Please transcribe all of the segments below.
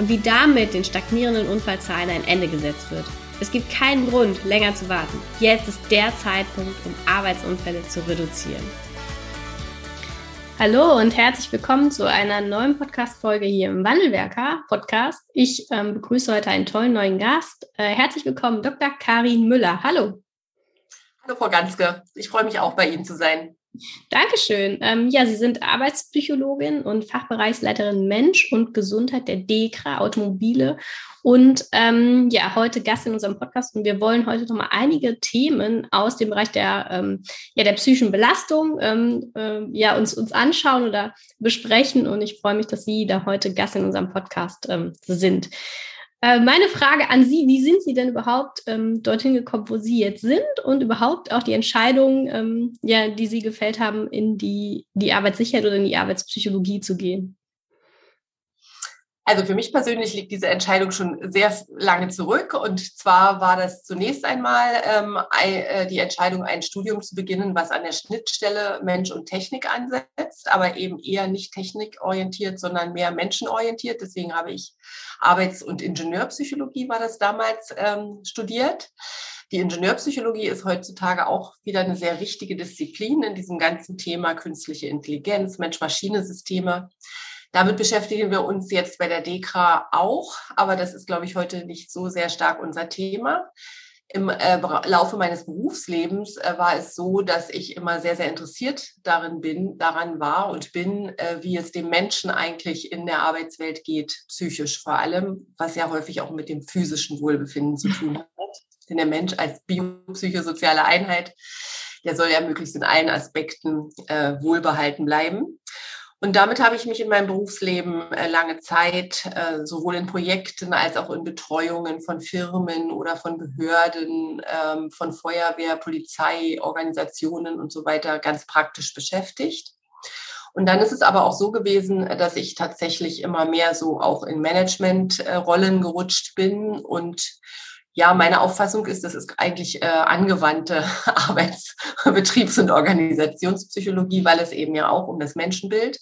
und wie damit den stagnierenden Unfallzahlen ein Ende gesetzt wird. Es gibt keinen Grund, länger zu warten. Jetzt ist der Zeitpunkt, um Arbeitsunfälle zu reduzieren. Hallo und herzlich willkommen zu einer neuen Podcast-Folge hier im Wandelwerker Podcast. Ich ähm, begrüße heute einen tollen neuen Gast. Äh, herzlich willkommen, Dr. Karin Müller. Hallo. Hallo, Frau Ganske. Ich freue mich auch, bei Ihnen zu sein. Dankeschön. Ähm, ja, Sie sind Arbeitspsychologin und Fachbereichsleiterin Mensch und Gesundheit der DEKRA Automobile und ähm, ja, heute Gast in unserem Podcast und wir wollen heute nochmal einige Themen aus dem Bereich der, ähm, ja, der psychischen Belastung ähm, äh, ja, uns, uns anschauen oder besprechen und ich freue mich, dass Sie da heute Gast in unserem Podcast ähm, sind. Äh, meine Frage an Sie, wie sind Sie denn überhaupt ähm, dorthin gekommen, wo Sie jetzt sind und überhaupt auch die Entscheidung, ähm, ja, die Sie gefällt haben, in die, die Arbeitssicherheit oder in die Arbeitspsychologie zu gehen? Also für mich persönlich liegt diese Entscheidung schon sehr lange zurück. Und zwar war das zunächst einmal ähm, äh, die Entscheidung, ein Studium zu beginnen, was an der Schnittstelle Mensch und Technik ansetzt, aber eben eher nicht technikorientiert, sondern mehr menschenorientiert. Deswegen habe ich Arbeits- und Ingenieurpsychologie war das damals ähm, studiert. Die Ingenieurpsychologie ist heutzutage auch wieder eine sehr wichtige Disziplin in diesem ganzen Thema künstliche Intelligenz, Mensch-Maschine-Systeme. Damit beschäftigen wir uns jetzt bei der DEKRA auch, aber das ist, glaube ich, heute nicht so sehr stark unser Thema. Im äh, Laufe meines Berufslebens äh, war es so, dass ich immer sehr, sehr interessiert darin bin, daran war und bin, äh, wie es dem Menschen eigentlich in der Arbeitswelt geht, psychisch vor allem, was ja häufig auch mit dem physischen Wohlbefinden zu tun hat. Denn der Mensch als biopsychosoziale Einheit, der soll ja möglichst in allen Aspekten wohlbehalten bleiben. Und damit habe ich mich in meinem Berufsleben äh, lange Zeit äh, sowohl in Projekten als auch in Betreuungen von Firmen oder von Behörden, ähm, von Feuerwehr, Polizei, Organisationen und so weiter ganz praktisch beschäftigt. Und dann ist es aber auch so gewesen, dass ich tatsächlich immer mehr so auch in Managementrollen gerutscht bin und ja, meine Auffassung ist, das ist eigentlich äh, angewandte Arbeits-, Betriebs- und Organisationspsychologie, weil es eben ja auch um das Menschenbild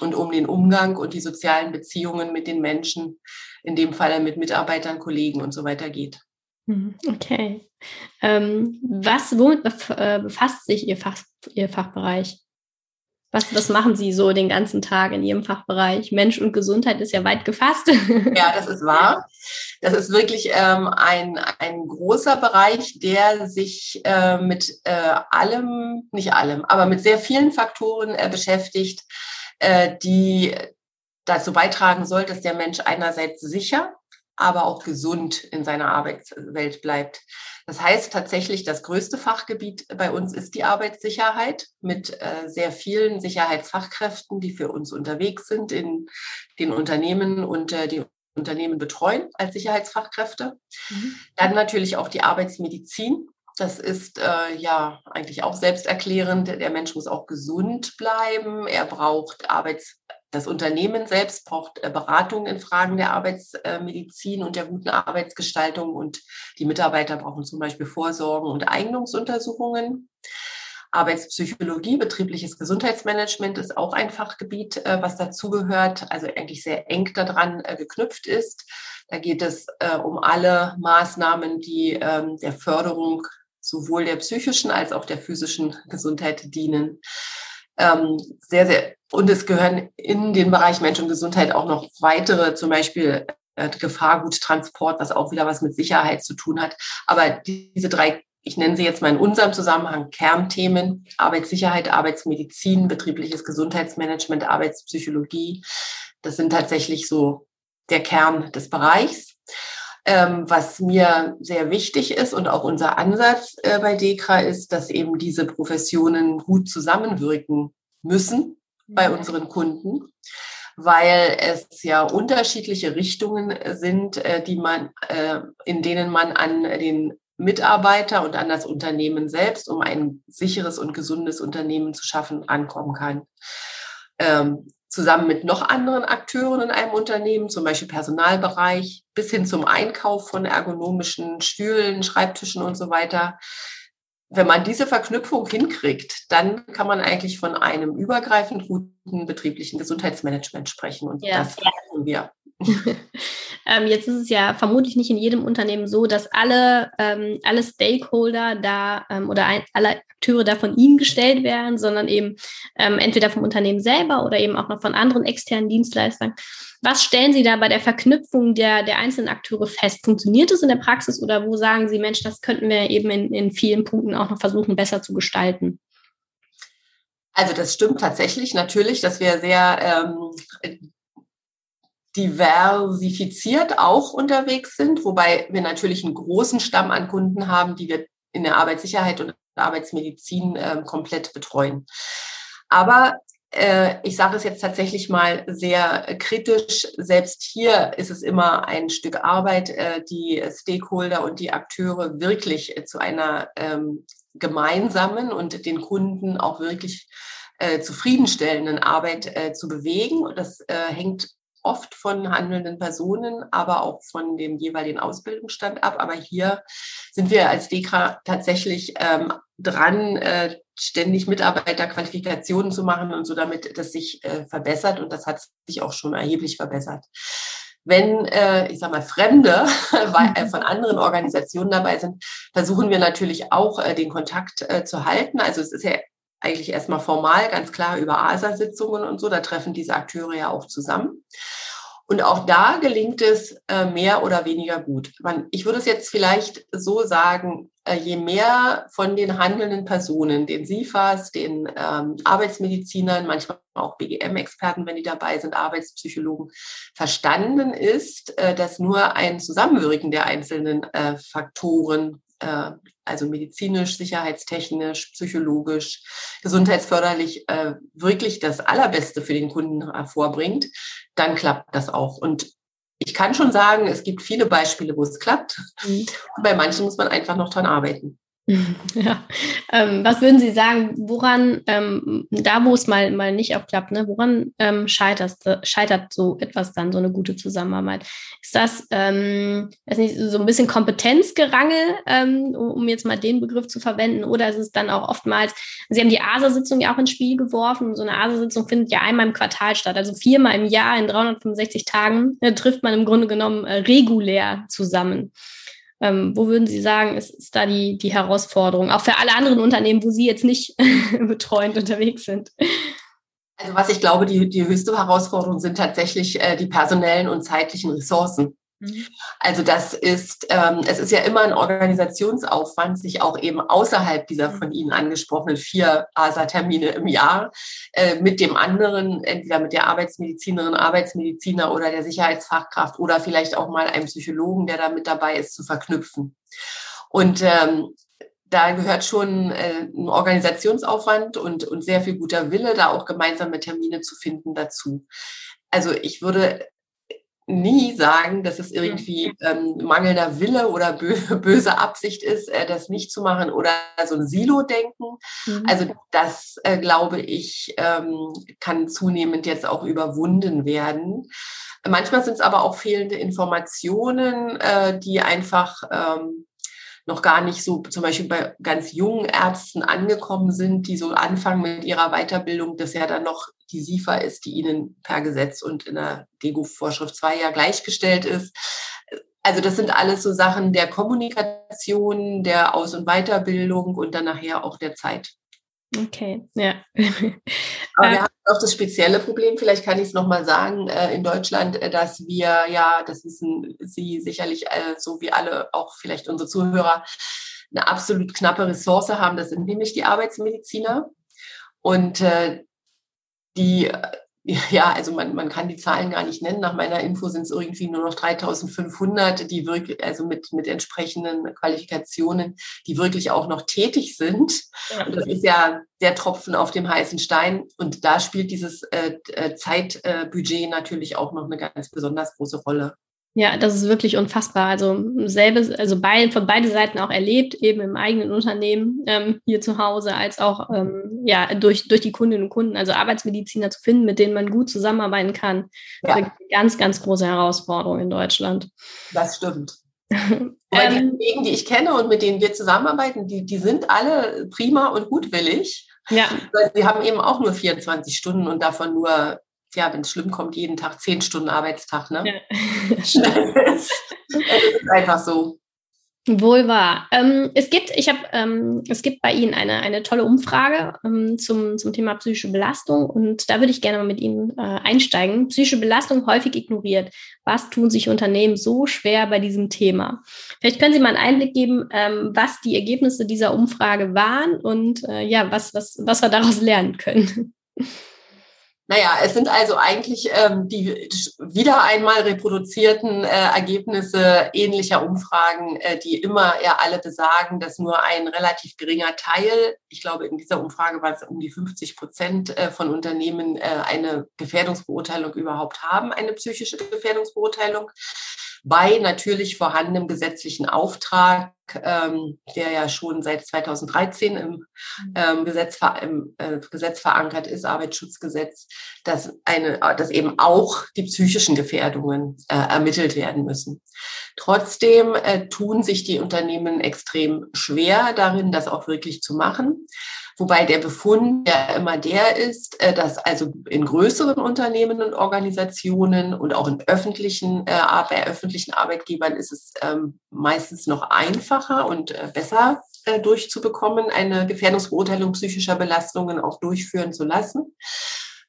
und um den Umgang und die sozialen Beziehungen mit den Menschen, in dem Fall mit Mitarbeitern, Kollegen und so weiter geht. Mhm, okay. Ähm, was, womit äh, befasst sich Ihr, Fach, Ihr Fachbereich? Was, was machen Sie so den ganzen Tag in Ihrem Fachbereich? Mensch und Gesundheit ist ja weit gefasst. Ja, das ist wahr. Das ist wirklich ähm, ein, ein großer Bereich, der sich äh, mit äh, allem, nicht allem, aber mit sehr vielen Faktoren äh, beschäftigt, äh, die dazu beitragen soll, dass der Mensch einerseits sicher, aber auch gesund in seiner Arbeitswelt bleibt. Das heißt tatsächlich, das größte Fachgebiet bei uns ist die Arbeitssicherheit mit äh, sehr vielen Sicherheitsfachkräften, die für uns unterwegs sind in den Unternehmen und äh, die Unternehmen betreuen als Sicherheitsfachkräfte. Mhm. Dann natürlich auch die Arbeitsmedizin, das ist äh, ja eigentlich auch selbsterklärend. Der Mensch muss auch gesund bleiben. Er braucht Arbeits, das Unternehmen selbst braucht äh, Beratung in Fragen der Arbeitsmedizin und der guten Arbeitsgestaltung. Und die Mitarbeiter brauchen zum Beispiel Vorsorgen und Eignungsuntersuchungen. Arbeitspsychologie, betriebliches Gesundheitsmanagement ist auch ein Fachgebiet, äh, was dazugehört, also eigentlich sehr eng daran äh, geknüpft ist. Da geht es äh, um alle Maßnahmen, die ähm, der Förderung sowohl der psychischen als auch der physischen Gesundheit dienen. Ähm, sehr, sehr, und es gehören in den Bereich Mensch und Gesundheit auch noch weitere, zum Beispiel äh, Gefahrguttransport, was auch wieder was mit Sicherheit zu tun hat. Aber diese drei, ich nenne sie jetzt mal in unserem Zusammenhang Kernthemen, Arbeitssicherheit, Arbeitsmedizin, betriebliches Gesundheitsmanagement, Arbeitspsychologie, das sind tatsächlich so der Kern des Bereichs. Ähm, was mir sehr wichtig ist und auch unser Ansatz äh, bei DEKRA ist, dass eben diese Professionen gut zusammenwirken müssen bei unseren Kunden, weil es ja unterschiedliche Richtungen sind, die man, in denen man an den Mitarbeiter und an das Unternehmen selbst, um ein sicheres und gesundes Unternehmen zu schaffen, ankommen kann. Ähm, zusammen mit noch anderen Akteuren in einem Unternehmen, zum Beispiel Personalbereich, bis hin zum Einkauf von ergonomischen Stühlen, Schreibtischen und so weiter. Wenn man diese Verknüpfung hinkriegt, dann kann man eigentlich von einem übergreifend guten betrieblichen Gesundheitsmanagement sprechen. Und ja. das versuchen wir. ähm, jetzt ist es ja vermutlich nicht in jedem Unternehmen so, dass alle, ähm, alle Stakeholder da ähm, oder ein, alle Akteure da von Ihnen gestellt werden, sondern eben ähm, entweder vom Unternehmen selber oder eben auch noch von anderen externen Dienstleistern. Was stellen Sie da bei der Verknüpfung der, der einzelnen Akteure fest? Funktioniert es in der Praxis oder wo sagen Sie, Mensch, das könnten wir eben in, in vielen Punkten auch noch versuchen, besser zu gestalten? Also das stimmt tatsächlich natürlich, dass wir sehr ähm, diversifiziert auch unterwegs sind, wobei wir natürlich einen großen Stamm an Kunden haben, die wir in der Arbeitssicherheit und Arbeitsmedizin äh, komplett betreuen. Aber äh, ich sage es jetzt tatsächlich mal sehr kritisch, selbst hier ist es immer ein Stück Arbeit, äh, die Stakeholder und die Akteure wirklich äh, zu einer ähm, gemeinsamen und den Kunden auch wirklich äh, zufriedenstellenden Arbeit äh, zu bewegen. Und das äh, hängt oft von handelnden Personen, aber auch von dem jeweiligen Ausbildungsstand ab. Aber hier sind wir als DEKRA tatsächlich ähm, dran, äh, ständig Mitarbeiterqualifikationen zu machen und so, damit das sich äh, verbessert. Und das hat sich auch schon erheblich verbessert. Wenn, äh, ich sage mal, Fremde äh, von anderen Organisationen dabei sind, versuchen wir natürlich auch äh, den Kontakt äh, zu halten. Also es ist ja eigentlich erstmal formal, ganz klar über ASA-Sitzungen und so. Da treffen diese Akteure ja auch zusammen. Und auch da gelingt es äh, mehr oder weniger gut. Ich würde es jetzt vielleicht so sagen, äh, je mehr von den handelnden Personen, den SIFAs, den ähm, Arbeitsmedizinern, manchmal auch BGM-Experten, wenn die dabei sind, Arbeitspsychologen, verstanden ist, äh, dass nur ein Zusammenwirken der einzelnen Faktoren also medizinisch, sicherheitstechnisch, psychologisch, gesundheitsförderlich äh, wirklich das Allerbeste für den Kunden hervorbringt, dann klappt das auch. Und ich kann schon sagen, es gibt viele Beispiele, wo es klappt. Mhm. Bei manchen muss man einfach noch dran arbeiten. Ja. Ähm, was würden Sie sagen, woran, ähm, da wo es mal, mal nicht auch klappt, ne, woran ähm, scheitert, scheitert so etwas dann, so eine gute Zusammenarbeit? Ist das, ähm, ist nicht so ein bisschen Kompetenzgerangel, ähm, um jetzt mal den Begriff zu verwenden, oder ist es dann auch oftmals, Sie haben die ASA-Sitzung ja auch ins Spiel geworfen, so eine ASA-Sitzung findet ja einmal im Quartal statt, also viermal im Jahr in 365 Tagen äh, trifft man im Grunde genommen äh, regulär zusammen. Ähm, wo würden Sie sagen, ist, ist da die, die Herausforderung, auch für alle anderen Unternehmen, wo Sie jetzt nicht betreuend unterwegs sind? Also was ich glaube, die, die höchste Herausforderung sind tatsächlich äh, die personellen und zeitlichen Ressourcen. Mhm. Also das ist, ähm, es ist ja immer ein Organisationsaufwand, sich auch eben außerhalb dieser von Ihnen angesprochenen vier ASA-Termine im Jahr äh, mit dem anderen, entweder mit der Arbeitsmedizinerin, Arbeitsmediziner oder der Sicherheitsfachkraft oder vielleicht auch mal einem Psychologen, der da mit dabei ist, zu verknüpfen. Und ähm, da gehört schon äh, ein Organisationsaufwand und, und sehr viel guter Wille, da auch gemeinsame Termine zu finden dazu. Also ich würde nie sagen, dass es irgendwie ähm, mangelnder Wille oder bö böse Absicht ist, äh, das nicht zu machen oder so ein Silo-Denken. Mhm. Also das, äh, glaube ich, ähm, kann zunehmend jetzt auch überwunden werden. Manchmal sind es aber auch fehlende Informationen, äh, die einfach ähm, noch gar nicht so zum Beispiel bei ganz jungen Ärzten angekommen sind, die so anfangen mit ihrer Weiterbildung, das ja dann noch die SIFA ist, die ihnen per Gesetz und in der DEGO-Vorschrift 2 ja gleichgestellt ist. Also das sind alles so Sachen der Kommunikation, der Aus- und Weiterbildung und dann nachher auch der Zeit. Okay, ja. Aber wir haben auch das spezielle Problem, vielleicht kann ich es nochmal sagen, äh, in Deutschland, äh, dass wir ja, das wissen Sie sicherlich äh, so wie alle, auch vielleicht unsere Zuhörer, eine absolut knappe Ressource haben. Das sind nämlich die Arbeitsmediziner. Und die ja, also man, man kann die Zahlen gar nicht nennen. Nach meiner Info sind es irgendwie nur noch 3500, die wirklich, also mit, mit entsprechenden Qualifikationen, die wirklich auch noch tätig sind. Ja. Und das ist ja der Tropfen auf dem heißen Stein. Und da spielt dieses äh, äh Zeitbudget äh, natürlich auch noch eine ganz besonders große Rolle. Ja, das ist wirklich unfassbar. Also selbes, also bei, von beide Seiten auch erlebt, eben im eigenen Unternehmen ähm, hier zu Hause, als auch ähm, ja durch, durch die Kundinnen und Kunden, also Arbeitsmediziner zu finden, mit denen man gut zusammenarbeiten kann. Ja. eine ganz, ganz große Herausforderung in Deutschland. Das stimmt. Weil die ähm. Kollegen, die ich kenne und mit denen wir zusammenarbeiten, die, die sind alle prima und gutwillig. Ja. Sie haben eben auch nur 24 Stunden und davon nur ja, wenn es schlimm kommt, jeden Tag zehn Stunden Arbeitstag. Ne? Ja, das ist einfach so. Wohl wahr. Ähm, es gibt, ich habe, ähm, es gibt bei Ihnen eine, eine tolle Umfrage ähm, zum, zum Thema psychische Belastung und da würde ich gerne mal mit Ihnen äh, einsteigen. Psychische Belastung häufig ignoriert. Was tun sich Unternehmen so schwer bei diesem Thema? Vielleicht können Sie mal einen Einblick geben, ähm, was die Ergebnisse dieser Umfrage waren und äh, ja, was, was, was wir daraus lernen können. Naja, es sind also eigentlich ähm, die wieder einmal reproduzierten äh, Ergebnisse ähnlicher Umfragen, äh, die immer ja alle besagen, dass nur ein relativ geringer Teil, ich glaube in dieser Umfrage war es um die 50 Prozent äh, von Unternehmen äh, eine Gefährdungsbeurteilung überhaupt haben, eine psychische Gefährdungsbeurteilung. Bei natürlich vorhandenem gesetzlichen Auftrag, ähm, der ja schon seit 2013 im, mhm. ähm, Gesetz, im äh, Gesetz verankert ist, Arbeitsschutzgesetz, dass, eine, dass eben auch die psychischen Gefährdungen äh, ermittelt werden müssen. Trotzdem äh, tun sich die Unternehmen extrem schwer darin, das auch wirklich zu machen. Wobei der Befund ja immer der ist, äh, dass also in größeren Unternehmen und Organisationen und auch in öffentlichen, äh, bei öffentlichen Arbeitgebern ist es ähm, meistens noch einfacher und äh, besser durchzubekommen, eine Gefährdungsbeurteilung psychischer Belastungen auch durchführen zu lassen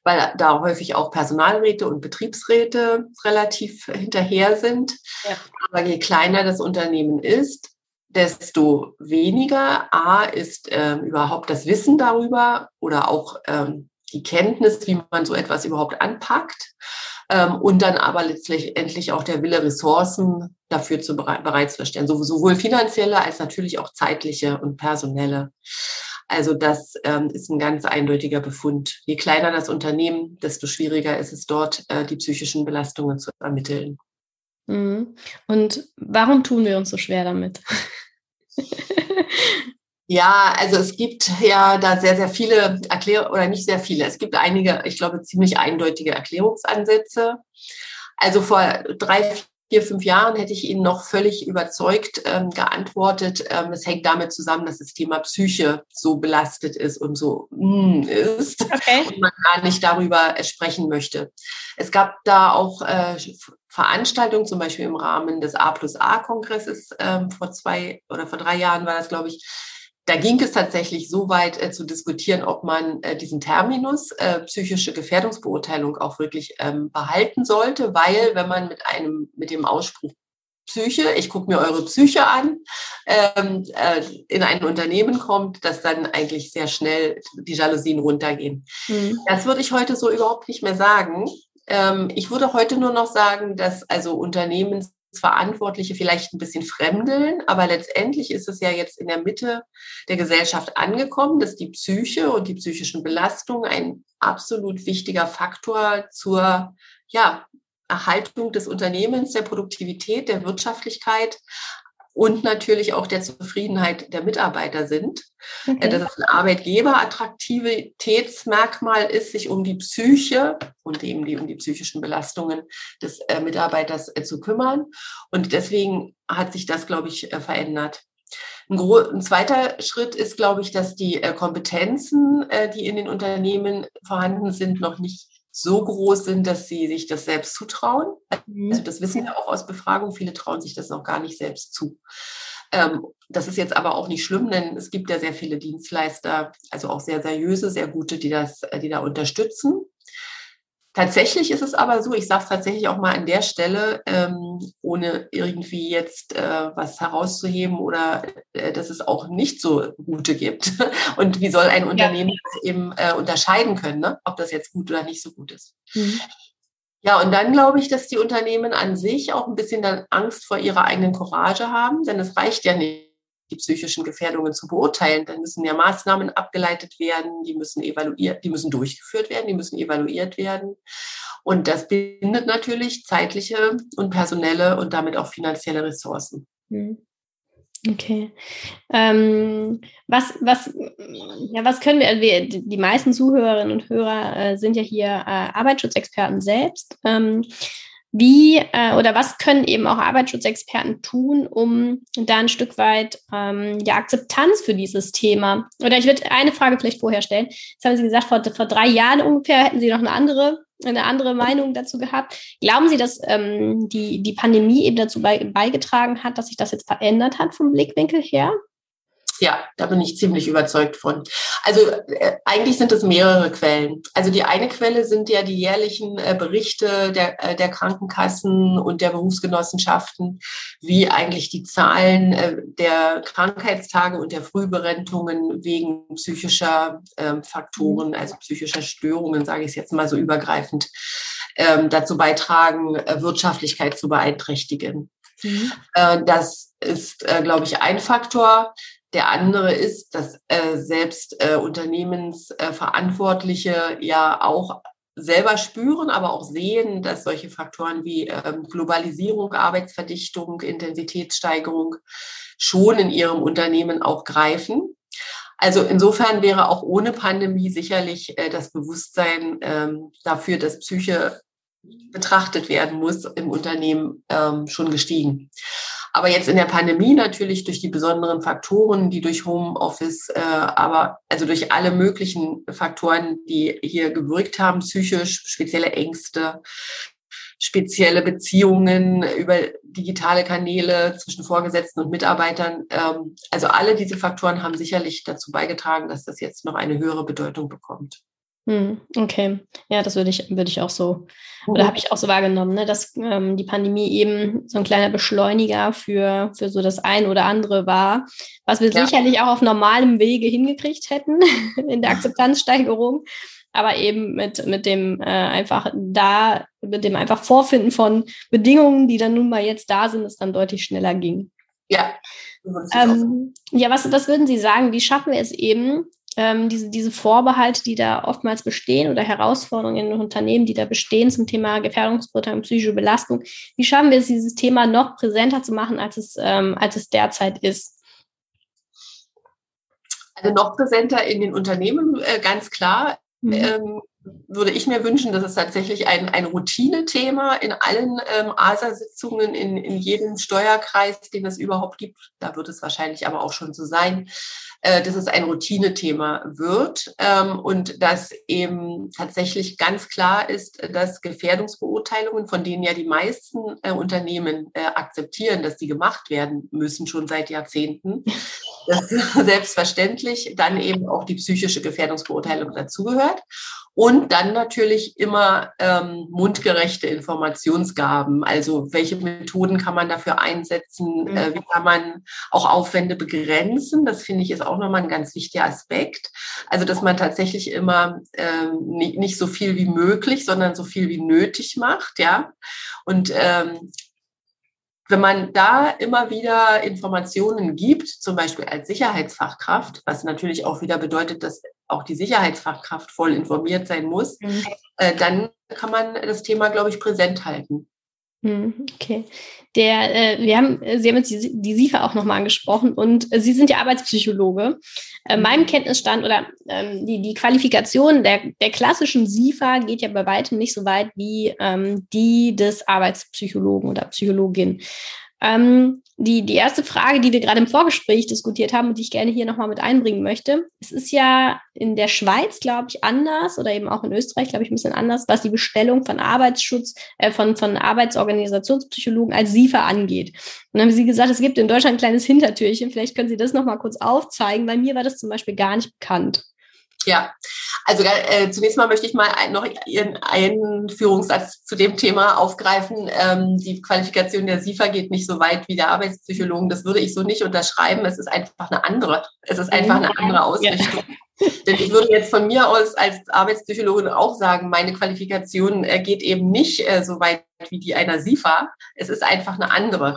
weil da häufig auch Personalräte und Betriebsräte relativ hinterher sind. Ja. Aber je kleiner das Unternehmen ist, desto weniger A ist ähm, überhaupt das Wissen darüber oder auch ähm, die Kenntnis, wie man so etwas überhaupt anpackt. Ähm, und dann aber letztlich endlich auch der Wille, Ressourcen dafür zu bereit, bereitzustellen, sowohl finanzielle als natürlich auch zeitliche und personelle. Also das ähm, ist ein ganz eindeutiger Befund. Je kleiner das Unternehmen, desto schwieriger ist es dort, äh, die psychischen Belastungen zu ermitteln. Mhm. Und warum tun wir uns so schwer damit? Ja, also es gibt ja da sehr, sehr viele Erklärungen, oder nicht sehr viele, es gibt einige, ich glaube, ziemlich eindeutige Erklärungsansätze. Also vor drei, vier, fünf Jahren hätte ich Ihnen noch völlig überzeugt ähm, geantwortet. Ähm, es hängt damit zusammen, dass das Thema Psyche so belastet ist und so mm, ist okay. und man gar nicht darüber sprechen möchte. Es gab da auch äh, Veranstaltungen, zum Beispiel im Rahmen des A plus A-Kongresses ähm, vor zwei oder vor drei Jahren war das, glaube ich, da ging es tatsächlich so weit äh, zu diskutieren, ob man äh, diesen Terminus äh, psychische Gefährdungsbeurteilung auch wirklich ähm, behalten sollte, weil wenn man mit einem mit dem Ausspruch Psyche, ich gucke mir eure Psyche an, ähm, äh, in ein Unternehmen kommt, dass dann eigentlich sehr schnell die Jalousien runtergehen. Mhm. Das würde ich heute so überhaupt nicht mehr sagen. Ähm, ich würde heute nur noch sagen, dass also Unternehmen Verantwortliche vielleicht ein bisschen fremdeln, aber letztendlich ist es ja jetzt in der Mitte der Gesellschaft angekommen, dass die Psyche und die psychischen Belastungen ein absolut wichtiger Faktor zur ja, Erhaltung des Unternehmens, der Produktivität, der Wirtschaftlichkeit, und natürlich auch der Zufriedenheit der Mitarbeiter sind. Äh, okay. Dass es ein Arbeitgeberattraktivitätsmerkmal ist, sich um die Psyche und eben die, um die psychischen Belastungen des äh, Mitarbeiters äh, zu kümmern. Und deswegen hat sich das, glaube ich, äh, verändert. Ein, ein, zweiter Schritt ist, glaube ich, dass die äh, Kompetenzen, äh, die in den Unternehmen vorhanden sind, noch nicht so groß sind, dass sie sich das selbst zutrauen. Mhm. Also das wissen wir auch aus Befragung. Viele trauen sich das noch gar nicht selbst zu. Ähm, das ist jetzt aber auch nicht schlimm, denn es gibt ja sehr viele Dienstleister, also auch sehr seriöse, sehr gute, die das, die da unterstützen. Tatsächlich ist es aber so, ich sage es tatsächlich auch mal an der Stelle, ähm, ohne irgendwie jetzt äh, was herauszuheben oder äh, dass es auch nicht so gute gibt. Und wie soll ein Unternehmen ja. das eben äh, unterscheiden können, ne? ob das jetzt gut oder nicht so gut ist. Mhm. Ja, und dann glaube ich, dass die Unternehmen an sich auch ein bisschen dann Angst vor ihrer eigenen Courage haben, denn es reicht ja nicht die psychischen Gefährdungen zu beurteilen. Dann müssen ja Maßnahmen abgeleitet werden, die müssen evaluiert, die müssen durchgeführt werden, die müssen evaluiert werden. Und das bindet natürlich zeitliche und personelle und damit auch finanzielle Ressourcen. Mhm. Okay. Ähm, was, was, ja, was können wir, also wir, die meisten Zuhörerinnen und Hörer äh, sind ja hier äh, Arbeitsschutzexperten selbst. Ähm, wie äh, oder was können eben auch Arbeitsschutzexperten tun, um da ein Stück weit ähm, ja, Akzeptanz für dieses Thema? Oder ich würde eine Frage vielleicht vorher stellen. Jetzt haben Sie gesagt, vor, vor drei Jahren ungefähr hätten Sie noch eine andere, eine andere Meinung dazu gehabt. Glauben Sie, dass ähm, die, die Pandemie eben dazu bei, beigetragen hat, dass sich das jetzt verändert hat vom Blickwinkel her? Ja, da bin ich ziemlich überzeugt von. Also äh, eigentlich sind es mehrere Quellen. Also die eine Quelle sind ja die jährlichen äh, Berichte der, äh, der Krankenkassen und der Berufsgenossenschaften, wie eigentlich die Zahlen äh, der Krankheitstage und der Frühberentungen wegen psychischer ähm, Faktoren, also psychischer Störungen, sage ich es jetzt mal so übergreifend, ähm, dazu beitragen, äh, Wirtschaftlichkeit zu beeinträchtigen. Mhm. Äh, das ist, glaube ich, ein Faktor. Der andere ist, dass äh, selbst äh, Unternehmensverantwortliche äh, ja auch selber spüren, aber auch sehen, dass solche Faktoren wie ähm, Globalisierung, Arbeitsverdichtung, Intensitätssteigerung schon in ihrem Unternehmen auch greifen. Also insofern wäre auch ohne Pandemie sicherlich äh, das Bewusstsein ähm, dafür, dass Psyche betrachtet werden muss im Unternehmen ähm, schon gestiegen. Aber jetzt in der Pandemie natürlich durch die besonderen Faktoren, die durch Homeoffice, äh, aber also durch alle möglichen Faktoren, die hier gewirkt haben, psychisch, spezielle Ängste, spezielle Beziehungen über digitale Kanäle zwischen Vorgesetzten und Mitarbeitern. Ähm, also alle diese Faktoren haben sicherlich dazu beigetragen, dass das jetzt noch eine höhere Bedeutung bekommt. Hm, okay, ja, das würde ich, würde ich auch so, oder mhm. habe ich auch so wahrgenommen, ne, dass ähm, die Pandemie eben so ein kleiner Beschleuniger für, für so das ein oder andere war, was wir ja. sicherlich auch auf normalem Wege hingekriegt hätten in der Akzeptanzsteigerung, aber eben mit, mit dem äh, einfach da, mit dem einfach Vorfinden von Bedingungen, die dann nun mal jetzt da sind, es dann deutlich schneller ging. Ja. Ähm, ja, was, was würden Sie sagen? Wie schaffen wir es eben, ähm, diese, diese Vorbehalte, die da oftmals bestehen oder Herausforderungen in Unternehmen, die da bestehen zum Thema Gefährdungsbeurteilung, psychische Belastung. Wie schaffen wir es, dieses Thema noch präsenter zu machen, als es, ähm, als es derzeit ist? Also noch präsenter in den Unternehmen, äh, ganz klar. Mhm. Ähm, würde ich mir wünschen, dass es tatsächlich ein, ein Routine-Thema in allen ähm, ASA-Sitzungen, in, in jedem Steuerkreis, den es überhaupt gibt, da wird es wahrscheinlich aber auch schon so sein, äh, dass es ein Routine-Thema wird ähm, und dass eben tatsächlich ganz klar ist, dass Gefährdungsbeurteilungen, von denen ja die meisten äh, Unternehmen äh, akzeptieren, dass die gemacht werden müssen, schon seit Jahrzehnten, dass selbstverständlich dann eben auch die psychische Gefährdungsbeurteilung dazugehört. Und dann natürlich immer ähm, mundgerechte Informationsgaben. Also welche Methoden kann man dafür einsetzen? Mhm. Äh, wie kann man auch Aufwände begrenzen? Das finde ich ist auch nochmal ein ganz wichtiger Aspekt. Also dass man tatsächlich immer ähm, nicht, nicht so viel wie möglich, sondern so viel wie nötig macht. Ja. Und ähm, wenn man da immer wieder Informationen gibt, zum Beispiel als Sicherheitsfachkraft, was natürlich auch wieder bedeutet, dass auch die Sicherheitsfachkraft voll informiert sein muss, mhm. äh, dann kann man das Thema, glaube ich, präsent halten. Mhm, okay. Der, äh, wir haben, Sie haben jetzt die, die SIFA auch nochmal angesprochen und äh, Sie sind ja Arbeitspsychologe. Äh, mhm. meinem Kenntnisstand oder ähm, die, die Qualifikation der, der klassischen SIFA geht ja bei weitem nicht so weit wie ähm, die des Arbeitspsychologen oder Psychologin. Ähm, die, die erste Frage, die wir gerade im Vorgespräch diskutiert haben und die ich gerne hier nochmal mit einbringen möchte. Es ist ja in der Schweiz, glaube ich, anders oder eben auch in Österreich, glaube ich, ein bisschen anders, was die Bestellung von Arbeitsschutz, äh, von, von Arbeitsorganisationspsychologen als SIFA angeht. Und dann haben Sie gesagt, es gibt in Deutschland ein kleines Hintertürchen. Vielleicht können Sie das nochmal kurz aufzeigen. Bei mir war das zum Beispiel gar nicht bekannt. Ja, also äh, zunächst mal möchte ich mal ein, noch Ihren Einführungssatz zu dem Thema aufgreifen. Ähm, die Qualifikation der SIFA geht nicht so weit wie der Arbeitspsychologen. Das würde ich so nicht unterschreiben. Es ist einfach eine andere. Es ist einfach eine andere Ausrichtung. Ja. Denn ich würde jetzt von mir aus als Arbeitspsychologin auch sagen, meine Qualifikation äh, geht eben nicht äh, so weit wie die einer SIFA. Es ist einfach eine andere.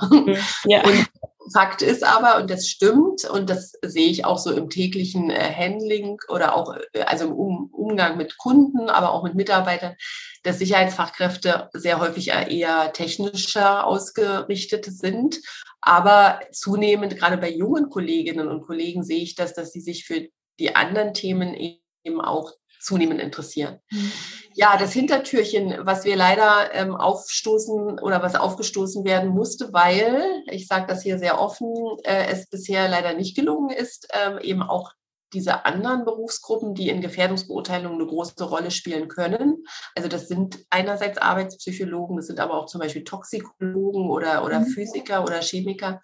Ja. Und Fakt ist aber, und das stimmt, und das sehe ich auch so im täglichen äh, Handling oder auch äh, also im um Umgang mit Kunden, aber auch mit Mitarbeitern, dass Sicherheitsfachkräfte sehr häufig eher technischer ausgerichtet sind. Aber zunehmend, gerade bei jungen Kolleginnen und Kollegen, sehe ich das, dass sie sich für die anderen Themen eben auch zunehmend interessieren. Mhm. Ja, das Hintertürchen, was wir leider ähm, aufstoßen oder was aufgestoßen werden musste, weil, ich sage das hier sehr offen, äh, es bisher leider nicht gelungen ist, ähm, eben auch diese anderen Berufsgruppen, die in Gefährdungsbeurteilungen eine große Rolle spielen können. Also das sind einerseits Arbeitspsychologen, das sind aber auch zum Beispiel Toxikologen oder, oder mhm. Physiker oder Chemiker,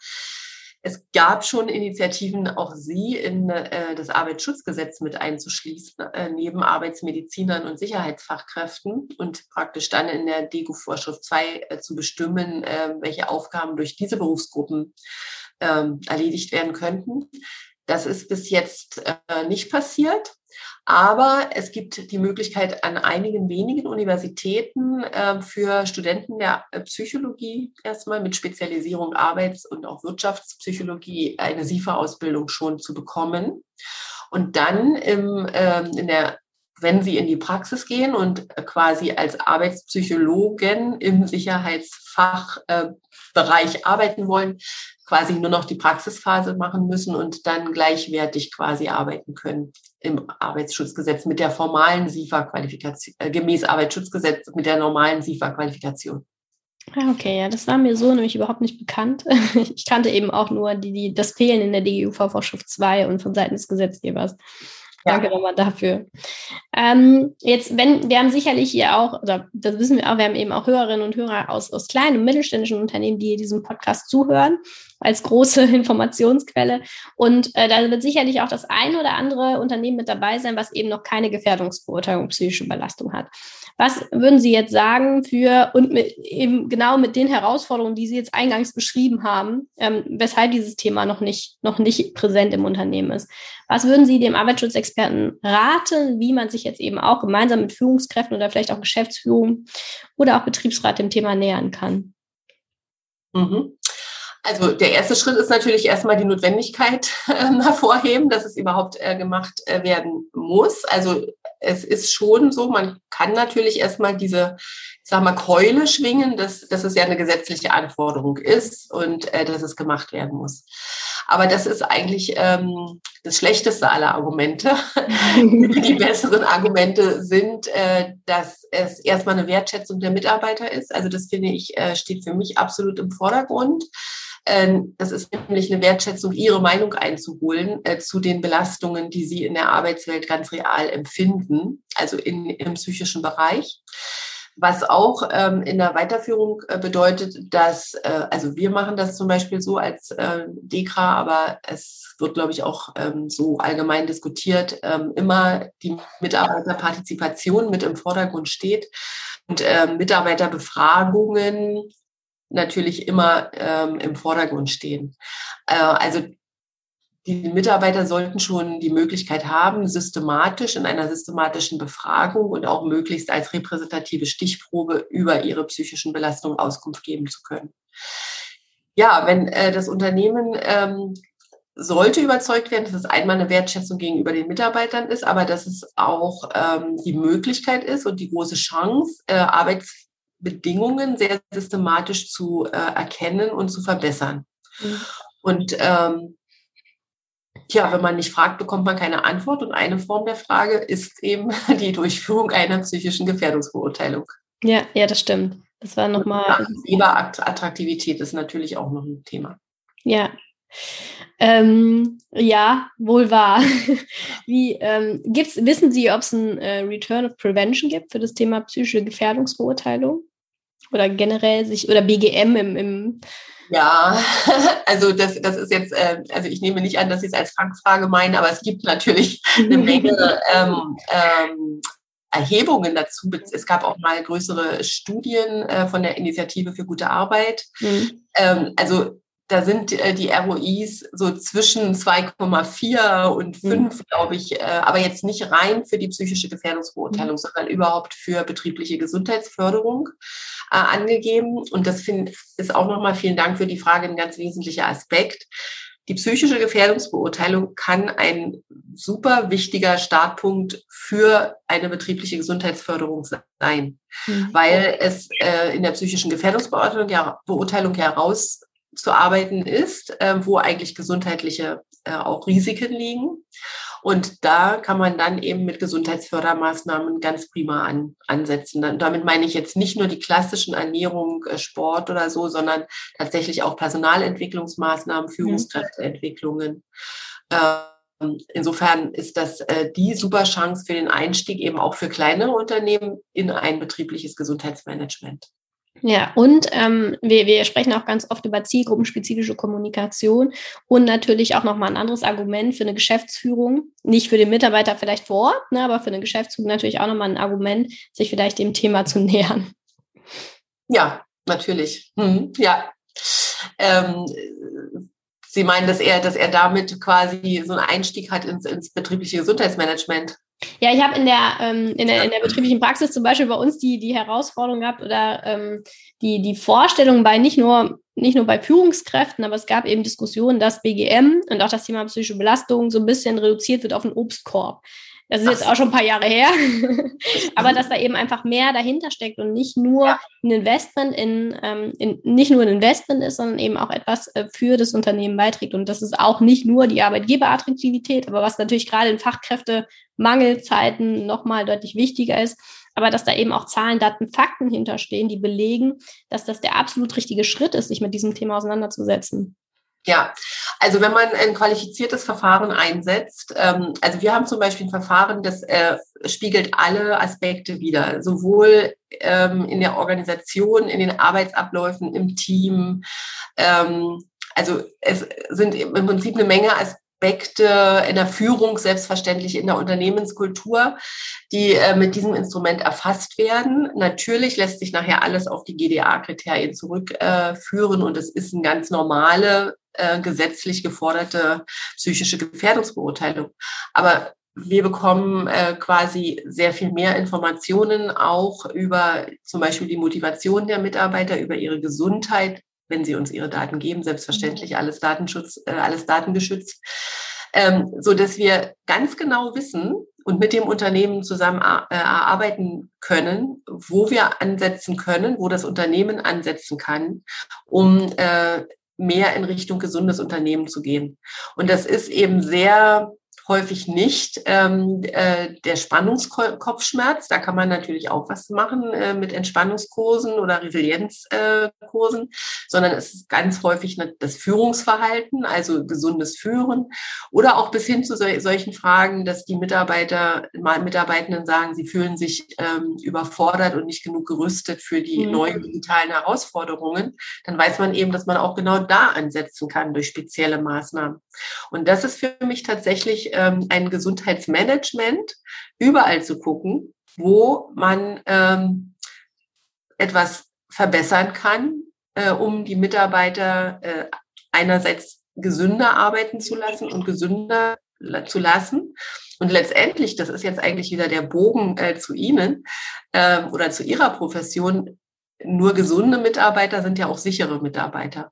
es gab schon Initiativen, auch Sie in äh, das Arbeitsschutzgesetz mit einzuschließen, äh, neben Arbeitsmedizinern und Sicherheitsfachkräften und praktisch dann in der DEGU-Vorschrift 2 äh, zu bestimmen, äh, welche Aufgaben durch diese Berufsgruppen ähm, erledigt werden könnten. Das ist bis jetzt äh, nicht passiert. Aber es gibt die Möglichkeit an einigen wenigen Universitäten äh, für Studenten der äh, Psychologie erstmal mit Spezialisierung Arbeits- und auch Wirtschaftspsychologie eine SIFA-Ausbildung schon zu bekommen. Und dann im, äh, in der wenn Sie in die Praxis gehen und quasi als Arbeitspsychologen im Sicherheitsfachbereich äh, arbeiten wollen, quasi nur noch die Praxisphase machen müssen und dann gleichwertig quasi arbeiten können im Arbeitsschutzgesetz mit der formalen SIFA-Qualifikation, äh, gemäß Arbeitsschutzgesetz mit der normalen SIFA-Qualifikation. Ah, okay, ja, das war mir so nämlich überhaupt nicht bekannt. Ich kannte eben auch nur die, die, das Fehlen in der DGUV-Vorschrift 2 und von Seiten des Gesetzgebers. Danke ja. nochmal dafür. Ähm, jetzt, wenn, wir haben sicherlich hier auch, oder das wissen wir auch, wir haben eben auch Hörerinnen und Hörer aus, aus kleinen und mittelständischen Unternehmen, die diesem Podcast zuhören, als große Informationsquelle. Und äh, da wird sicherlich auch das ein oder andere Unternehmen mit dabei sein, was eben noch keine Gefährdungsbeurteilung psychische Belastung hat. Was würden Sie jetzt sagen für und mit, eben genau mit den Herausforderungen, die Sie jetzt eingangs beschrieben haben, ähm, weshalb dieses Thema noch nicht, noch nicht präsent im Unternehmen ist? Was würden Sie dem Arbeitsschutzexperten raten, wie man sich jetzt eben auch gemeinsam mit Führungskräften oder vielleicht auch Geschäftsführung oder auch Betriebsrat dem Thema nähern kann? Mhm. Also der erste Schritt ist natürlich erstmal die Notwendigkeit äh, hervorheben, dass es überhaupt äh, gemacht äh, werden muss. Also es ist schon so, man kann natürlich erstmal diese, sag mal, Keule schwingen, dass, dass es ja eine gesetzliche Anforderung ist und äh, dass es gemacht werden muss. Aber das ist eigentlich ähm, das schlechteste aller Argumente. Die besseren Argumente sind, äh, dass es erstmal eine Wertschätzung der Mitarbeiter ist. Also das finde ich, äh, steht für mich absolut im Vordergrund. Ähm, das ist nämlich eine Wertschätzung, ihre Meinung einzuholen äh, zu den Belastungen, die sie in der Arbeitswelt ganz real empfinden, also in, im psychischen Bereich. Was auch ähm, in der Weiterführung äh, bedeutet, dass, äh, also wir machen das zum Beispiel so als äh, DEKRA, aber es wird, glaube ich, auch ähm, so allgemein diskutiert, ähm, immer die Mitarbeiterpartizipation mit im Vordergrund steht und äh, Mitarbeiterbefragungen natürlich immer ähm, im Vordergrund stehen. Äh, also die Mitarbeiter sollten schon die Möglichkeit haben, systematisch in einer systematischen Befragung und auch möglichst als repräsentative Stichprobe über ihre psychischen Belastungen Auskunft geben zu können. Ja, wenn äh, das Unternehmen ähm, sollte überzeugt werden, dass es einmal eine Wertschätzung gegenüber den Mitarbeitern ist, aber dass es auch ähm, die Möglichkeit ist und die große Chance, äh, Arbeits Bedingungen sehr systematisch zu äh, erkennen und zu verbessern. Mhm. Und ähm, ja, wenn man nicht fragt, bekommt man keine Antwort. Und eine Form der Frage ist eben die Durchführung einer psychischen Gefährdungsbeurteilung. Ja, ja, das stimmt. Das war nochmal. Attraktivität ist natürlich auch noch ein Thema. Ja. Ähm, ja, wohl wahr. Wie ähm, gibt's, wissen Sie, ob es ein äh, Return of Prevention gibt für das Thema psychische Gefährdungsbeurteilung? oder generell sich, oder BGM im, im Ja, also das, das ist jetzt, äh, also ich nehme nicht an, dass Sie es als Fangfrage meinen, aber es gibt natürlich eine Menge ähm, ähm, Erhebungen dazu. Es gab auch mal größere Studien äh, von der Initiative für gute Arbeit. Mhm. Ähm, also da sind äh, die ROIs so zwischen 2,4 und 5, mhm. glaube ich, äh, aber jetzt nicht rein für die psychische Gefährdungsbeurteilung, mhm. sondern überhaupt für betriebliche Gesundheitsförderung äh, angegeben. Und das find, ist auch nochmal vielen Dank für die Frage ein ganz wesentlicher Aspekt. Die psychische Gefährdungsbeurteilung kann ein super wichtiger Startpunkt für eine betriebliche Gesundheitsförderung sein, mhm. weil es äh, in der psychischen Gefährdungsbeurteilung ja, Beurteilung herauszuarbeiten ist, äh, wo eigentlich gesundheitliche äh, auch Risiken liegen. Und da kann man dann eben mit Gesundheitsfördermaßnahmen ganz prima an, ansetzen. Dann, damit meine ich jetzt nicht nur die klassischen Ernährung, äh, Sport oder so, sondern tatsächlich auch Personalentwicklungsmaßnahmen, Führungskräfteentwicklungen. Ähm, insofern ist das die super Chance für den Einstieg eben auch für kleinere Unternehmen in ein betriebliches Gesundheitsmanagement. Ja, und ähm, wir, wir sprechen auch ganz oft über zielgruppenspezifische Kommunikation und natürlich auch nochmal ein anderes Argument für eine Geschäftsführung, nicht für den Mitarbeiter vielleicht vor Ort, ne, aber für eine Geschäftsführung natürlich auch nochmal ein Argument, sich vielleicht dem Thema zu nähern. Ja, natürlich. Hm, ja. Ähm, Sie meinen, dass er, dass er damit quasi so einen Einstieg hat ins, ins betriebliche Gesundheitsmanagement? Ja, ich habe in der, ähm, in, der, in der betrieblichen Praxis zum Beispiel bei uns die, die Herausforderung gehabt oder ähm, die, die Vorstellung bei nicht nur, nicht nur bei Führungskräften, aber es gab eben Diskussionen, dass BGM und auch das Thema psychische Belastung so ein bisschen reduziert wird auf einen Obstkorb. Das ist jetzt auch schon ein paar Jahre her. Aber dass da eben einfach mehr dahinter steckt und nicht nur ja. ein Investment in, ähm, in, nicht nur ein Investment ist, sondern eben auch etwas äh, für das Unternehmen beiträgt. Und das ist auch nicht nur die Arbeitgeberattraktivität, aber was natürlich gerade in Fachkräftemangelzeiten nochmal deutlich wichtiger ist, aber dass da eben auch Zahlen, Daten, Fakten hinterstehen, die belegen, dass das der absolut richtige Schritt ist, sich mit diesem Thema auseinanderzusetzen. Ja, also wenn man ein qualifiziertes Verfahren einsetzt, ähm, also wir haben zum Beispiel ein Verfahren, das äh, spiegelt alle Aspekte wider, sowohl ähm, in der Organisation, in den Arbeitsabläufen, im Team. Ähm, also es sind im Prinzip eine Menge Aspekte, in der Führung, selbstverständlich in der Unternehmenskultur, die äh, mit diesem Instrument erfasst werden. Natürlich lässt sich nachher alles auf die GDA-Kriterien zurückführen äh, und es ist eine ganz normale, äh, gesetzlich geforderte psychische Gefährdungsbeurteilung. Aber wir bekommen äh, quasi sehr viel mehr Informationen auch über zum Beispiel die Motivation der Mitarbeiter, über ihre Gesundheit, wenn sie uns ihre Daten geben, selbstverständlich alles Datenschutz, äh, alles datengeschützt, ähm, so dass wir ganz genau wissen und mit dem Unternehmen zusammen äh, arbeiten können, wo wir ansetzen können, wo das Unternehmen ansetzen kann, um äh, mehr in Richtung gesundes Unternehmen zu gehen. Und das ist eben sehr häufig nicht ähm, äh, der Spannungskopfschmerz. Da kann man natürlich auch was machen äh, mit Entspannungskursen oder Resilienzkursen, äh, sondern es ist ganz häufig das Führungsverhalten, also gesundes Führen oder auch bis hin zu so, solchen Fragen, dass die Mitarbeiter, Mitarbeitenden sagen, sie fühlen sich ähm, überfordert und nicht genug gerüstet für die mhm. neuen digitalen Herausforderungen. Dann weiß man eben, dass man auch genau da ansetzen kann durch spezielle Maßnahmen. Und das ist für mich tatsächlich ähm, ein Gesundheitsmanagement, überall zu gucken, wo man ähm, etwas verbessern kann, äh, um die Mitarbeiter äh, einerseits gesünder arbeiten zu lassen und gesünder zu lassen. Und letztendlich, das ist jetzt eigentlich wieder der Bogen äh, zu Ihnen äh, oder zu Ihrer Profession, nur gesunde Mitarbeiter sind ja auch sichere Mitarbeiter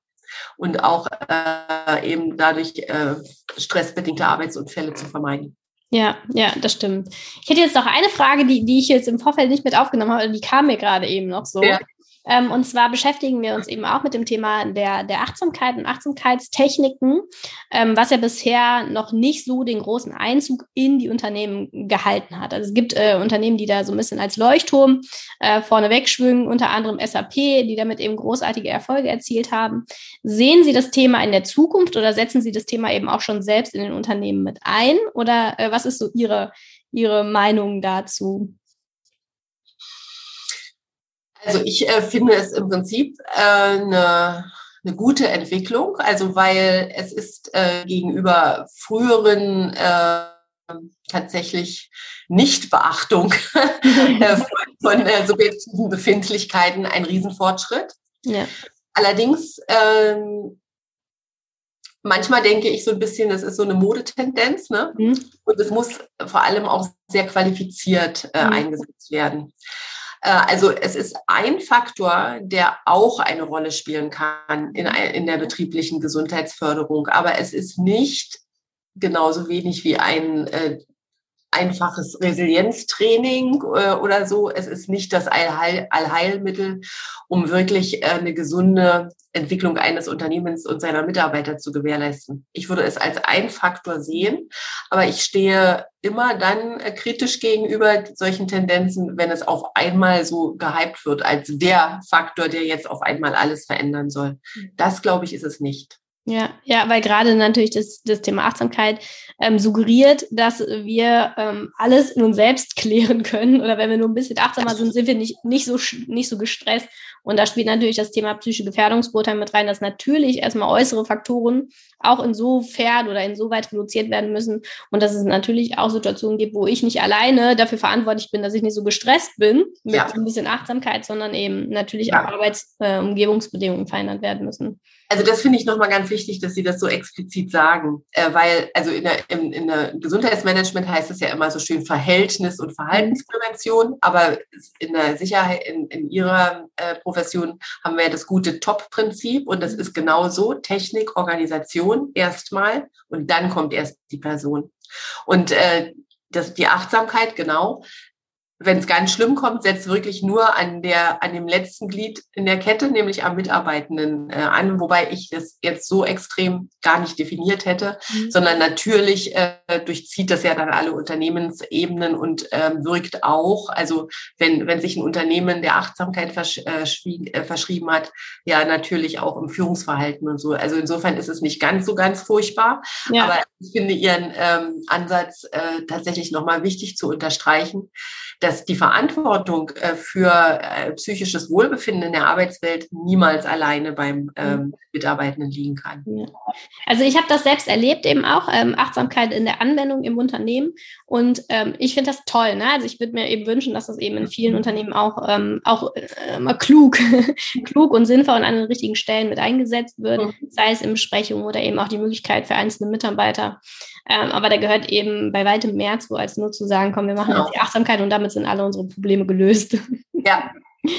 und auch äh, eben dadurch äh, stressbedingte Arbeitsunfälle zu vermeiden. Ja, ja, das stimmt. Ich hätte jetzt noch eine Frage, die, die ich jetzt im Vorfeld nicht mit aufgenommen habe, die kam mir gerade eben noch so. Ja. Ähm, und zwar beschäftigen wir uns eben auch mit dem Thema der, der Achtsamkeit und Achtsamkeitstechniken, ähm, was ja bisher noch nicht so den großen Einzug in die Unternehmen gehalten hat. Also es gibt äh, Unternehmen, die da so ein bisschen als Leuchtturm äh, vorne wegschwingen, unter anderem SAP, die damit eben großartige Erfolge erzielt haben. Sehen Sie das Thema in der Zukunft oder setzen Sie das Thema eben auch schon selbst in den Unternehmen mit ein? Oder äh, was ist so Ihre, Ihre Meinung dazu? Also ich äh, finde es im Prinzip äh, eine, eine gute Entwicklung, also weil es ist äh, gegenüber früheren äh, tatsächlich Nichtbeachtung äh, von, von äh, subjektiven Befindlichkeiten ein Riesenfortschritt. Ja. Allerdings ähm, manchmal denke ich so ein bisschen, das ist so eine Modetendenz, ne? Mhm. Und es muss vor allem auch sehr qualifiziert äh, mhm. eingesetzt werden. Äh, also es ist ein Faktor, der auch eine Rolle spielen kann in, der betrieblichen Gesundheitsförderung, aber es ist nicht genauso wenig wie ein äh, einfaches Resilienztraining äh, oder so. Es ist nicht das Allheil Allheilmittel, um wirklich äh, eine gesunde Entwicklung eines Unternehmens und seiner Mitarbeiter zu gewährleisten. Ich würde es als ein Faktor sehen, aber ich stehe immer dann äh, kritisch gegenüber solchen Tendenzen, wenn es auf einmal so gehypt wird als der Faktor, der jetzt auf einmal alles verändern soll. Mhm. Das, glaube ich, ist es nicht. Ja, ja, weil gerade natürlich das, das Thema Achtsamkeit ähm, suggeriert, dass wir ähm, alles in uns selbst klären können. Oder wenn wir nur ein bisschen achtsamer sind, sind wir nicht, nicht, so, nicht so gestresst. Und da spielt natürlich das Thema psychische Gefährdungsbeurteilung mit rein, dass natürlich erstmal äußere Faktoren auch insofern oder insoweit reduziert werden müssen. Und dass es natürlich auch Situationen gibt, wo ich nicht alleine dafür verantwortlich bin, dass ich nicht so gestresst bin mit ja. ein bisschen Achtsamkeit, sondern eben natürlich ja. auch Arbeitsumgebungsbedingungen äh, verändert werden müssen. Also das finde ich nochmal ganz wichtig, dass Sie das so explizit sagen, äh, weil also in der, in, in der Gesundheitsmanagement heißt es ja immer so schön Verhältnis- und Verhaltensprävention, aber in der Sicherheit, in, in Ihrer äh, Profession haben wir ja das gute Top-Prinzip und das ist genau so, Technik, Organisation erstmal und dann kommt erst die Person. Und äh, das, die Achtsamkeit, genau, wenn es ganz schlimm kommt, setzt wirklich nur an der, an dem letzten Glied in der Kette, nämlich am Mitarbeitenden äh, an, wobei ich das jetzt so extrem gar nicht definiert hätte, mhm. sondern natürlich äh, durchzieht das ja dann alle Unternehmensebenen und ähm, wirkt auch, also wenn, wenn sich ein Unternehmen der Achtsamkeit versch äh, äh, verschrieben hat, ja natürlich auch im Führungsverhalten und so. Also insofern ist es nicht ganz so ganz furchtbar, ja. aber ich finde Ihren ähm, Ansatz äh, tatsächlich nochmal wichtig zu unterstreichen dass die Verantwortung äh, für äh, psychisches Wohlbefinden in der Arbeitswelt niemals alleine beim ähm, Mitarbeitenden liegen kann. Also ich habe das selbst erlebt, eben auch ähm, Achtsamkeit in der Anwendung im Unternehmen. Und ähm, ich finde das toll. Ne? Also ich würde mir eben wünschen, dass das eben in vielen Unternehmen auch, ähm, auch äh, mal klug, klug und sinnvoll und an den richtigen Stellen mit eingesetzt wird, mhm. sei es in Besprechungen oder eben auch die Möglichkeit für einzelne Mitarbeiter, ähm, aber da gehört eben bei weitem mehr zu, als nur zu sagen, komm, wir machen genau. jetzt die Achtsamkeit und damit sind alle unsere Probleme gelöst. Ja.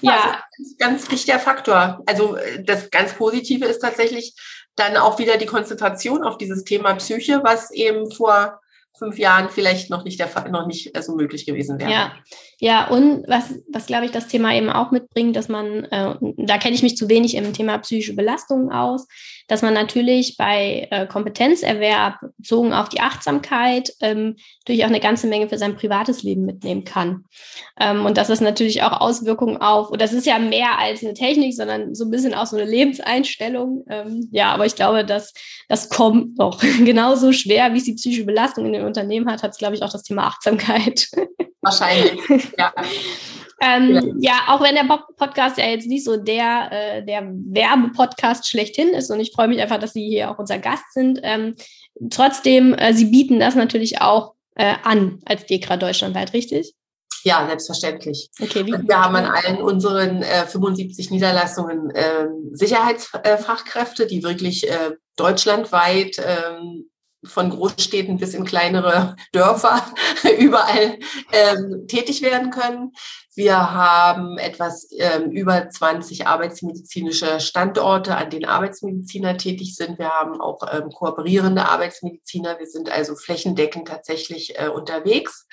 ja. Also, ganz wichtiger Faktor. Also äh, das ganz Positive ist tatsächlich dann auch wieder die Konzentration auf dieses Thema Psyche, was eben vor fünf Jahren vielleicht noch nicht der Fall, noch nicht so möglich gewesen wäre. Ja, ja, und was, was glaube ich das Thema eben auch mitbringt, dass man, äh, da kenne ich mich zu wenig im Thema psychische Belastungen aus, dass man natürlich bei äh, Kompetenzerwerb bezogen auf die Achtsamkeit ähm, natürlich auch eine ganze Menge für sein privates Leben mitnehmen kann. Ähm, und das ist natürlich auch Auswirkungen auf, und das ist ja mehr als eine Technik, sondern so ein bisschen auch so eine Lebenseinstellung. Ähm, ja, aber ich glaube, dass das kommt noch genauso schwer, wie es die psychische Belastung in den Unternehmen hat, hat es, glaube ich, auch das Thema Achtsamkeit. Wahrscheinlich, ja. Ähm, ja. auch wenn der Podcast ja jetzt nicht so der, äh, der Werbepodcast schlechthin ist und ich freue mich einfach, dass Sie hier auch unser Gast sind. Ähm, trotzdem, äh, Sie bieten das natürlich auch äh, an als DEKRA deutschlandweit, richtig? Ja, selbstverständlich. Okay, wie wir haben an allen unseren äh, 75 Niederlassungen äh, Sicherheitsfachkräfte, die wirklich äh, deutschlandweit ähm, von Großstädten bis in kleinere Dörfer überall ähm, tätig werden können. Wir haben etwas ähm, über 20 arbeitsmedizinische Standorte, an denen Arbeitsmediziner tätig sind. Wir haben auch ähm, kooperierende Arbeitsmediziner. Wir sind also flächendeckend tatsächlich äh, unterwegs.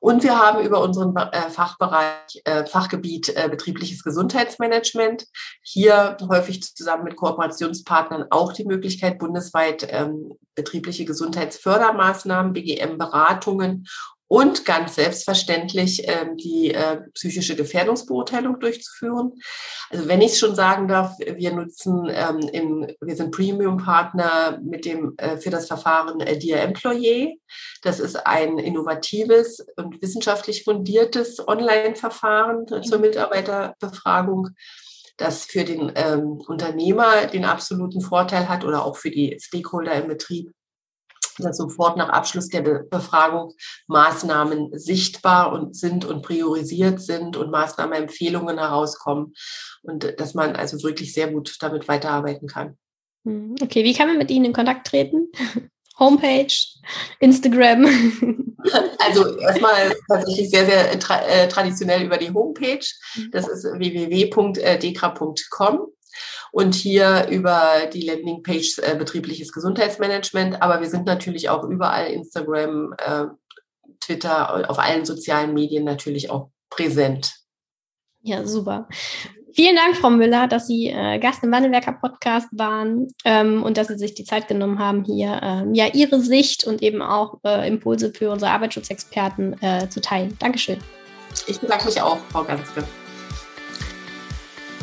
Und wir haben über unseren äh, Fachbereich, äh, Fachgebiet äh, betriebliches Gesundheitsmanagement hier häufig zusammen mit Kooperationspartnern auch die Möglichkeit, bundesweit ähm, betriebliche Gesundheitsfördermaßnahmen, BGM-Beratungen und ganz selbstverständlich ähm, die äh, psychische Gefährdungsbeurteilung durchzuführen. Also wenn ich es schon sagen darf, wir nutzen, ähm, im, wir sind Premium-Partner mit dem äh, für das Verfahren äh, Dear Employee. Das ist ein innovatives und wissenschaftlich fundiertes Online-Verfahren zur mhm. Mitarbeiterbefragung das für den ähm, Unternehmer den absoluten Vorteil hat oder auch für die Stakeholder im Betrieb, dass sofort nach Abschluss der Befragung Maßnahmen sichtbar und sind und priorisiert sind und Maßnahmenempfehlungen herauskommen und dass man also wirklich sehr gut damit weiterarbeiten kann. Hm, okay, wie kann man mit Ihnen in Kontakt treten? Homepage, Instagram? Also erstmal tatsächlich sehr, sehr tra äh, traditionell über die Homepage. Mhm. Das ist www.dekra.com und hier über die Landingpage äh, betriebliches Gesundheitsmanagement. Aber wir sind natürlich auch überall Instagram, äh, Twitter, auf allen sozialen Medien natürlich auch präsent. Ja, super. Vielen Dank, Frau Müller, dass Sie äh, Gast im Wandelwerker Podcast waren ähm, und dass Sie sich die Zeit genommen haben, hier ähm, ja Ihre Sicht und eben auch äh, Impulse für unsere Arbeitsschutzexperten äh, zu teilen. Dankeschön. Ich bedanke mich auch, Frau Ganske.